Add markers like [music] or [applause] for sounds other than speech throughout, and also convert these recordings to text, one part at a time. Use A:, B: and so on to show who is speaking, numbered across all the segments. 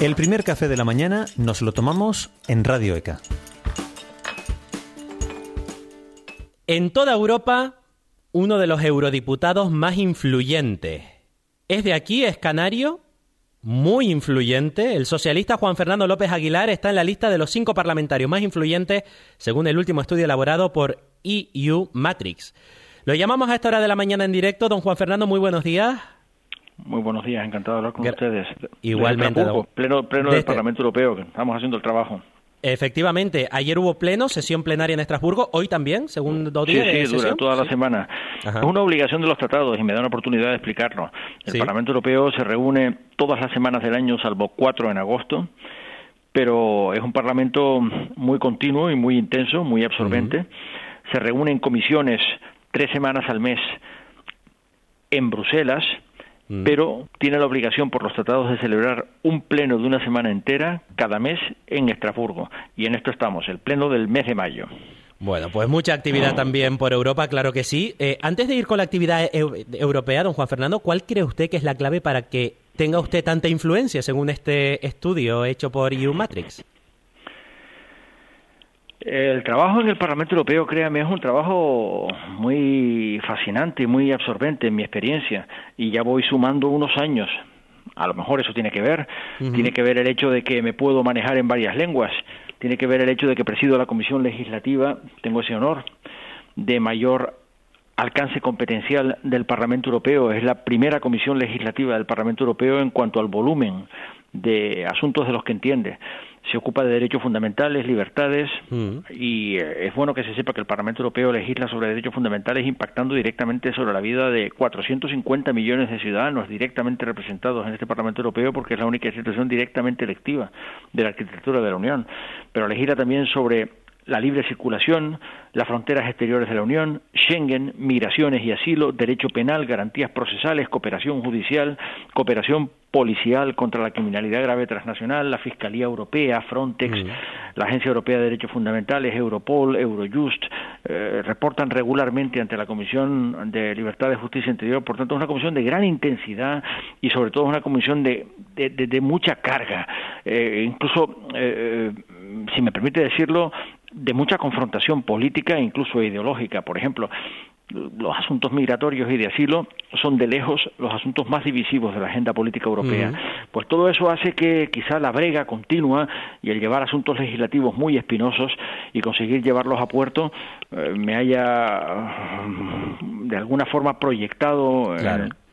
A: El primer café de la mañana nos lo tomamos en Radio ECA.
B: En toda Europa, uno de los eurodiputados más influyentes. Es de aquí, es canario, muy influyente. El socialista Juan Fernando López Aguilar está en la lista de los cinco parlamentarios más influyentes, según el último estudio elaborado por EU Matrix. Lo llamamos a esta hora de la mañana en directo. Don Juan Fernando, muy buenos días.
C: Muy buenos días, encantado de hablar con ustedes.
B: Igualmente.
C: pleno pleno del Parlamento Europeo, que estamos haciendo el trabajo.
B: Efectivamente, ayer hubo pleno, sesión plenaria en Estrasburgo, hoy también, segundo día.
C: Sí, sí, dura toda la semana. Es una obligación de los tratados y me da una oportunidad de explicarlo. El Parlamento Europeo se reúne todas las semanas del año, salvo cuatro en agosto, pero es un Parlamento muy continuo y muy intenso, muy absorbente. Se reúne en comisiones tres semanas al mes en Bruselas Mm. pero tiene la obligación por los tratados de celebrar un pleno de una semana entera cada mes en Estrasburgo. Y en esto estamos, el pleno del mes de mayo.
B: Bueno, pues mucha actividad también por Europa, claro que sí. Eh, antes de ir con la actividad europea, don Juan Fernando, ¿cuál cree usted que es la clave para que tenga usted tanta influencia según este estudio hecho por EU Matrix?
C: El trabajo en el Parlamento Europeo, créame, es un trabajo muy fascinante, muy absorbente en mi experiencia, y ya voy sumando unos años. A lo mejor eso tiene que ver, tiene que ver el hecho de que me puedo manejar en varias lenguas, tiene que ver el hecho de que presido la Comisión Legislativa, tengo ese honor, de mayor alcance competencial del Parlamento Europeo. Es la primera comisión legislativa del Parlamento Europeo en cuanto al volumen de asuntos de los que entiende se ocupa de derechos fundamentales, libertades, mm. y eh, es bueno que se sepa que el Parlamento Europeo legisla sobre derechos fundamentales impactando directamente sobre la vida de 450 millones de ciudadanos directamente representados en este Parlamento Europeo porque es la única institución directamente electiva de la arquitectura de la Unión, pero legisla también sobre la libre circulación, las fronteras exteriores de la Unión, Schengen, migraciones y asilo, derecho penal, garantías procesales, cooperación judicial, cooperación policial contra la criminalidad grave transnacional, la Fiscalía Europea, Frontex, mm. la Agencia Europea de Derechos Fundamentales, Europol, Eurojust, eh, reportan regularmente ante la Comisión de Libertad, de Justicia e Interior. Por tanto, es una comisión de gran intensidad y sobre todo es una comisión de, de, mucha carga. Eh, incluso, eh, si me permite decirlo, de mucha confrontación política e incluso ideológica. Por ejemplo, los asuntos migratorios y de asilo son de lejos los asuntos más divisivos de la agenda política europea. Pues todo eso hace que quizá la brega continua y el llevar asuntos legislativos muy espinosos y conseguir llevarlos a puerto me haya de alguna forma proyectado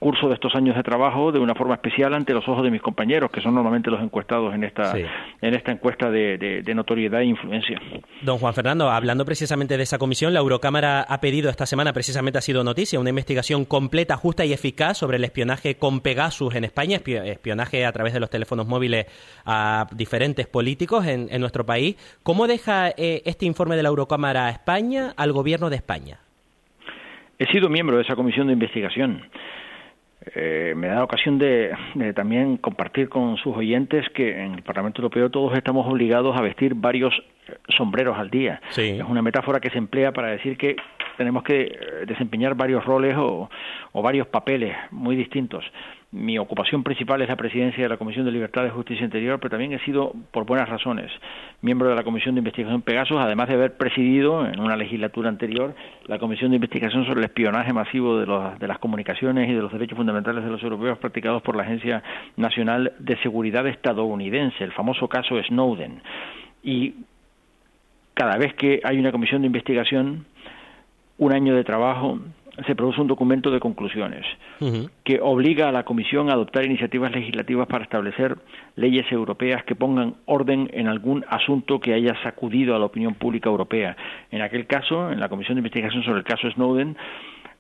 C: curso de estos años de trabajo de una forma especial ante los ojos de mis compañeros, que son normalmente los encuestados en esta, en esta encuesta de, notoriedad e influencia.
B: Don Juan Fernando, hablando precisamente de esa comisión, la Eurocámara ha pedido esta semana, precisamente ha sido noticia, una investigación completa, justa y eficaz sobre el espionaje con Pegasus en España, espionaje a través de los teléfonos móviles a diferentes políticos en, nuestro país. ¿Cómo deja eh, este informe de la Eurocámara a España, al gobierno de España?
C: He sido miembro de esa comisión de investigación. Eh, me da ocasión de, también compartir con sus oyentes que en el Parlamento Europeo todos estamos obligados a vestir varios sombreros al día. Es una metáfora que se emplea para decir que tenemos que eh, desempeñar varios roles o, varios papeles muy distintos. Mi ocupación principal es la presidencia de la Comisión de Libertad y Justicia Interior, pero también he sido, por buenas razones, miembro de la Comisión de Investigación Pegasus, además de haber presidido en una legislatura anterior la Comisión de Investigación sobre el espionaje masivo de, de las comunicaciones y de los derechos fundamentales de los europeos practicados por la Agencia Nacional de Seguridad estadounidense, el famoso caso Snowden. Y cada vez que hay una comisión de investigación, un año de trabajo, se produce un documento de conclusiones que obliga a la Comisión a adoptar iniciativas legislativas para establecer leyes europeas que pongan orden en algún asunto que haya sacudido a la opinión pública europea. En aquel caso, en la Comisión de Investigación sobre el caso Snowden,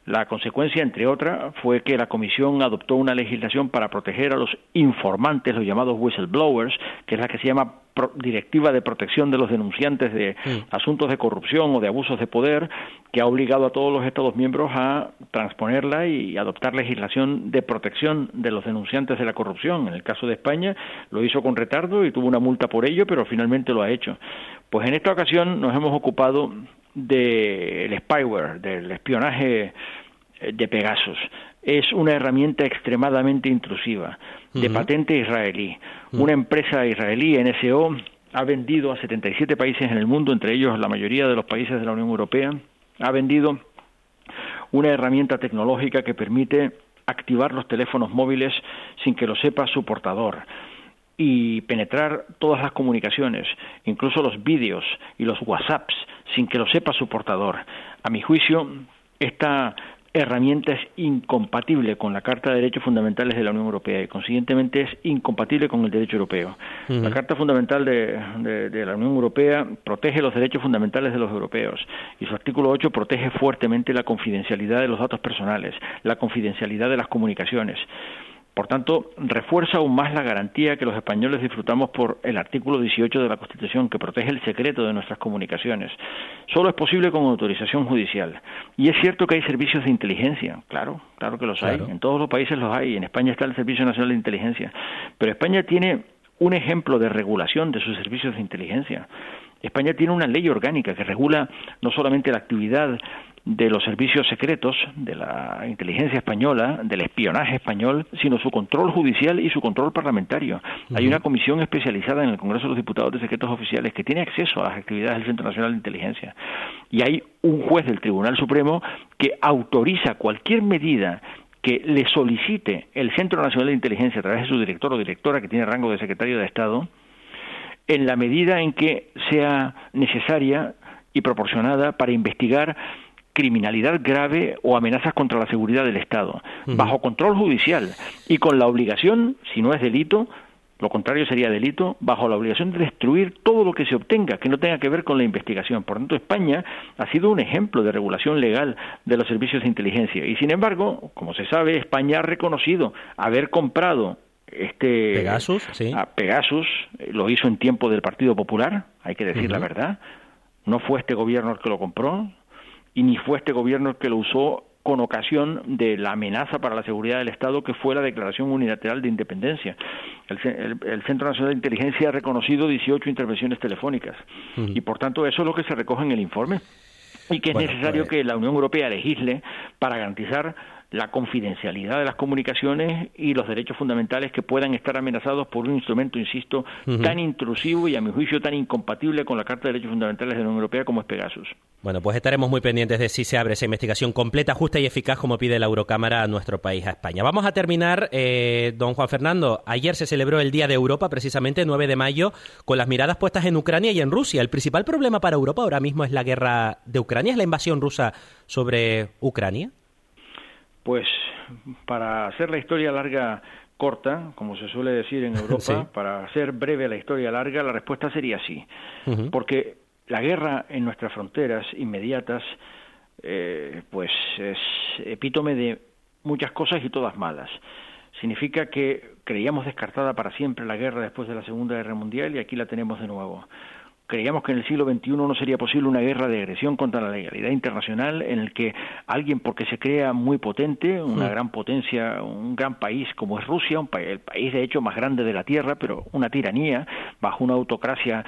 C: la consecuencia, entre otras, fue que la Comisión adoptó una legislación para proteger a los informantes, los llamados whistleblowers, que es la que se llama Directiva de Protección de los Denunciantes de Asuntos de Corrupción o de Abusos de Poder, que ha obligado a todos los Estados miembros a transponerla y adoptar legislación de protección de los denunciantes de la corrupción. En el caso de España lo hizo con retardo y tuvo una multa por ello, pero finalmente lo ha hecho. Pues en esta ocasión nos hemos ocupado del spyware, del espionaje eh, de Pegasus. Es una herramienta extremadamente intrusiva, de patente israelí. Una empresa israelí, NSO, ha vendido a 77 países en el mundo, entre ellos la mayoría de los países de la Unión Europea, ha vendido una herramienta tecnológica que permite activar los teléfonos móviles sin que lo sepa su portador y penetrar todas las comunicaciones, incluso los vídeos y los WhatsApps, sin que lo sepa su portador. A mi juicio, esta herramienta es incompatible con la Carta de Derechos Fundamentales de la Unión Europea y, consiguientemente, es incompatible con el derecho europeo. La Carta Fundamental de, de, la Unión Europea protege los derechos fundamentales de los europeos y su artículo 8 protege fuertemente la confidencialidad de los datos personales, la confidencialidad de las comunicaciones. Por tanto, refuerza aún más la garantía que los españoles disfrutamos por el artículo 18 de la Constitución, que protege el secreto de nuestras comunicaciones. Solo es posible con autorización judicial. Y es cierto que hay servicios de inteligencia, claro, claro que los hay. En todos los países los hay. En España está el Servicio Nacional de Inteligencia. Pero España tiene un ejemplo de regulación de sus servicios de inteligencia. España tiene una ley orgánica que regula no solamente la actividad de los servicios secretos, de la inteligencia española, del espionaje español, sino su control judicial y su control parlamentario. Hay una comisión especializada en el Congreso de los Diputados de Secretos Oficiales que tiene acceso a las actividades del Centro Nacional de Inteligencia. Y hay un juez del Tribunal Supremo que autoriza cualquier medida que le solicite el Centro Nacional de Inteligencia a través de su director o directora que tiene rango de secretario de Estado, en la medida en que sea necesaria y proporcionada para investigar criminalidad grave o amenazas contra la seguridad del Estado, bajo control judicial y con la obligación, si no es delito, lo contrario sería delito, bajo la obligación de destruir todo lo que se obtenga que no tenga que ver con la investigación. Por tanto, España ha sido un ejemplo de regulación legal de los servicios de inteligencia. Y sin embargo, como se sabe, España ha reconocido haber comprado este
B: Pegasus, sí.
C: a Pegasus, eh, lo hizo en tiempo del Partido Popular, hay que decir la verdad. No fue este gobierno el que lo compró, y ni fue este gobierno el que lo usó con ocasión de la amenaza para la seguridad del Estado que fue la Declaración Unilateral de Independencia. El, Centro Nacional de Inteligencia ha reconocido 18 intervenciones telefónicas y por tanto eso es lo que se recoge en el informe y que es necesario pues que la Unión Europea legisle para garantizar la confidencialidad de las comunicaciones y los derechos fundamentales que puedan estar amenazados por un instrumento, insisto, tan intrusivo y a mi juicio tan incompatible con la Carta de Derechos Fundamentales de la Unión Europea como es Pegasus.
B: Bueno, pues estaremos muy pendientes de si se abre esa investigación completa, justa y eficaz como pide la Eurocámara a nuestro país, a España. Vamos a terminar, eh, don Juan Fernando. Ayer se celebró el Día de Europa, precisamente 9 de mayo, con las miradas puestas en Ucrania y en Rusia. El principal problema para Europa ahora mismo es la guerra de Ucrania, es la invasión rusa sobre Ucrania.
C: Pues para hacer la historia larga corta, como se suele decir en Europa, para hacer breve la historia larga, la respuesta sería sí. Porque la guerra en nuestras fronteras inmediatas, eh, pues es epítome de muchas cosas y todas malas. Significa que creíamos descartada para siempre la guerra después de la Segunda Guerra Mundial y aquí la tenemos de nuevo creíamos que en el siglo XXI no sería posible una guerra de agresión contra la legalidad internacional en el que alguien, porque se crea muy potente, una gran potencia, un gran país como es Rusia, un el país de hecho más grande de la Tierra, pero una tiranía, bajo una autocracia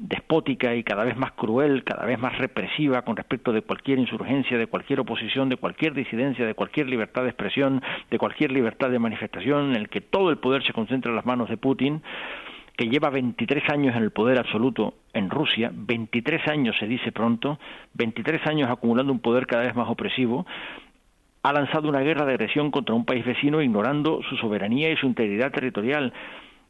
C: despótica y cada vez más cruel, cada vez más represiva con respecto de cualquier insurgencia, de cualquier oposición, de cualquier disidencia, de cualquier libertad de expresión, de cualquier libertad de manifestación, en el que todo el poder se concentra en las manos de Putin, que lleva 23 años en el poder absoluto en Rusia, 23 años se dice pronto, 23 años acumulando un poder cada vez más opresivo, ha lanzado una guerra de agresión contra un país vecino ignorando su soberanía y su integridad territorial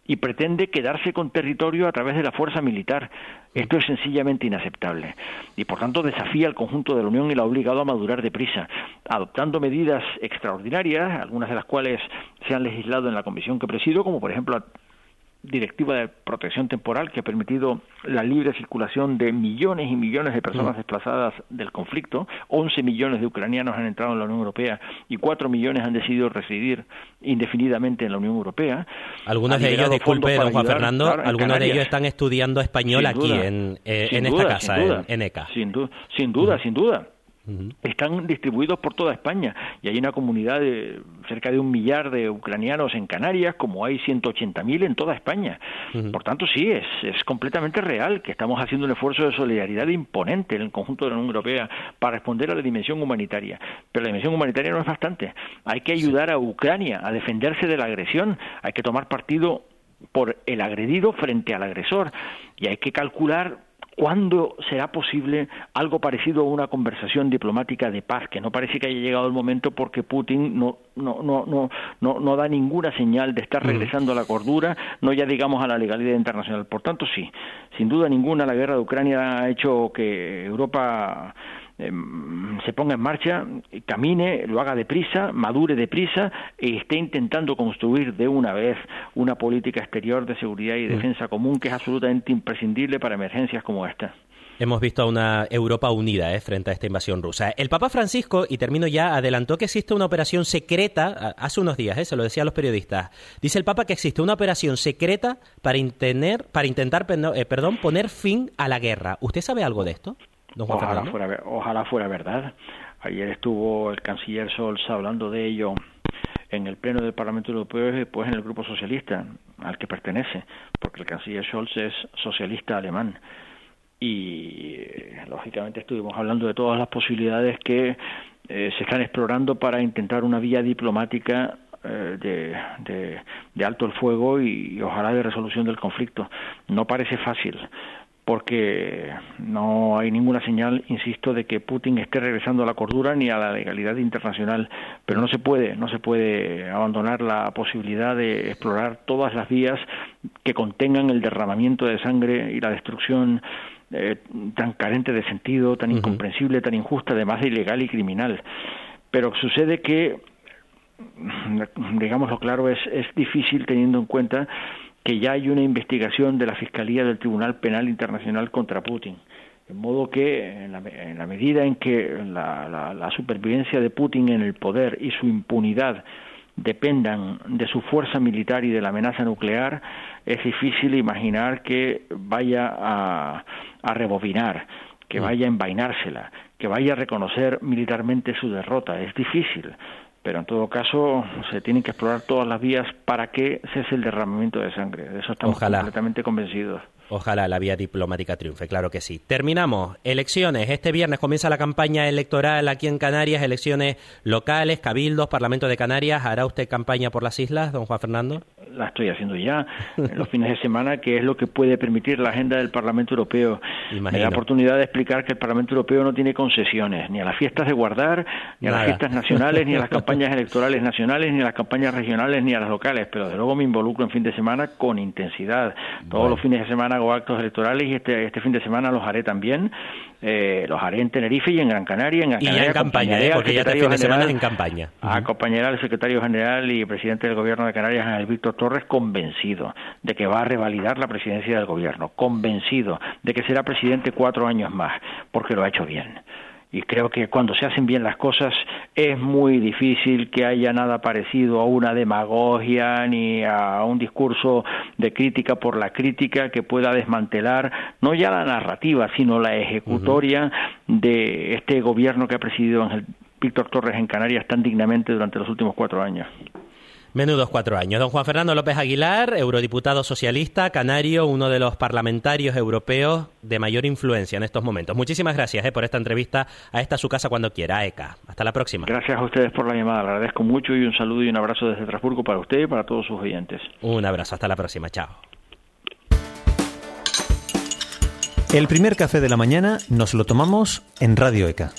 C: y pretende quedarse con territorio a través de la fuerza militar. Esto es sencillamente inaceptable y por tanto desafía al conjunto de la Unión y la ha obligado a madurar deprisa, adoptando medidas extraordinarias, algunas de las cuales se han legislado en la comisión que presido, como por ejemplo directiva de protección temporal que ha permitido la libre circulación de millones y millones de personas mm. desplazadas del conflicto. 11 millones de ucranianos han entrado en la Unión Europea y 4 millones han decidido residir indefinidamente en la Unión Europea.
B: Algunos de ellos, disculpe, don Juan Fernando, algunos de ellos están estudiando español aquí en, eh, en esta casa, en, ECA.
C: Sin, sin duda, sin duda. Están distribuidos por toda España y hay una comunidad de cerca de un millar de ucranianos en Canarias, como hay 180.000 en toda España. Por tanto, sí, es, es completamente real que estamos haciendo un esfuerzo de solidaridad imponente en el conjunto de la Unión Europea para responder a la dimensión humanitaria. Pero la dimensión humanitaria no es bastante. Hay que ayudar a Ucrania a defenderse de la agresión, hay que tomar partido por el agredido frente al agresor y hay que calcular ¿Cuándo será posible algo parecido a una conversación diplomática de paz? Que no parece que haya llegado el momento porque Putin no, no, no, no, no, no da ninguna señal de estar regresando a la cordura, no ya digamos a la legalidad internacional. Por tanto, sí, sin duda ninguna la guerra de Ucrania ha hecho que Europa Em, se ponga en marcha, camine, lo haga deprisa, madure deprisa y esté intentando construir de una vez una política exterior de seguridad y mm. defensa común que es absolutamente imprescindible para emergencias como esta.
B: Hemos visto a una Europa unida eh, frente a esta invasión rusa. El Papa Francisco, y termino ya, adelantó que existe una operación secreta, hace unos días, eh, se lo decía a los periodistas, dice el Papa que existe una operación secreta para, para intentar eh, perdón, poner fin a la guerra. ¿Usted sabe algo de esto?
C: Ojalá, fuera, ojalá fuera verdad. Ayer estuvo el canciller Scholz hablando de ello en el Pleno del Parlamento Europeo y después en el Grupo Socialista al que pertenece, porque el canciller Scholz es socialista alemán. Y eh, lógicamente estuvimos hablando de todas las posibilidades que eh, se están explorando para intentar una vía diplomática eh, de, de, alto el fuego y, ojalá de resolución del conflicto. No parece fácil porque no hay ninguna señal, insisto, de que Putin esté regresando a la cordura ni a la legalidad internacional, pero no se puede, no se puede abandonar la posibilidad de explorar todas las vías que contengan el derramamiento de sangre y la destrucción eh, tan carente de sentido, tan incomprensible, tan injusta, además de ilegal y criminal. Pero sucede que, digámoslo claro, es, es difícil teniendo en cuenta que ya hay una investigación de la Fiscalía del Tribunal Penal Internacional contra Putin. De modo que, en la, medida en que la, supervivencia de Putin en el poder y su impunidad dependan de su fuerza militar y de la amenaza nuclear, es difícil imaginar que vaya a, a rebobinar, que mm. vaya a envainársela, que vaya a reconocer militarmente su derrota. Es difícil pero en todo caso se tienen que explorar todas las vías para que cese el derramamiento de sangre. De eso estamos completamente convencidos.
B: Ojalá la vía diplomática triunfe, claro que sí. Terminamos. Elecciones. Este viernes comienza la campaña electoral aquí en Canarias, elecciones locales, cabildos, Parlamento de Canarias. ¿Hará usted campaña por las islas, don Juan Fernando?
C: La estoy haciendo ya en los fines de semana, que es lo que puede permitir la agenda del Parlamento Europeo. Me da la oportunidad de explicar que el Parlamento Europeo no tiene concesiones, ni a las fiestas de guardar, ni a las fiestas nacionales, ni a las [laughs] campañas electorales nacionales, ni a las campañas regionales, ni a las locales. Pero de luego me involucro en fin de semana con intensidad. Todos los fines de semana hago actos electorales y este, este fin de semana los haré también. Eh, los haré en Tenerife y en Gran Canaria. En
B: Gran Canaria y en campaña, ¿eh? porque ya este fin de semana en campaña.
C: Acompañaré al secretario general y presidente del gobierno de Canarias, el Víctor Torres, convencido de que va a revalidar la presidencia del gobierno, convencido de que será presidente cuatro años más, porque lo ha hecho bien y creo que cuando se hacen bien las cosas es muy difícil que haya nada parecido a una demagogia ni a un discurso de crítica por la crítica que pueda desmantelar no ya la narrativa sino la ejecutoria de este gobierno que ha presidido Víctor Torres en Canarias tan dignamente durante los últimos cuatro años.
B: Menudos cuatro años. Don Juan Fernando López Aguilar, eurodiputado socialista, canario, uno de los parlamentarios europeos de mayor influencia en estos momentos. Muchísimas gracias eh, por esta entrevista a esta su casa cuando quiera, ECA. Hasta la próxima.
C: Gracias a ustedes por la llamada, le agradezco mucho y un saludo y un abrazo desde Estrasburgo para usted y para todos sus oyentes.
B: Un abrazo, hasta la próxima, chao.
A: El primer café de la mañana nos lo tomamos en Radio ECA.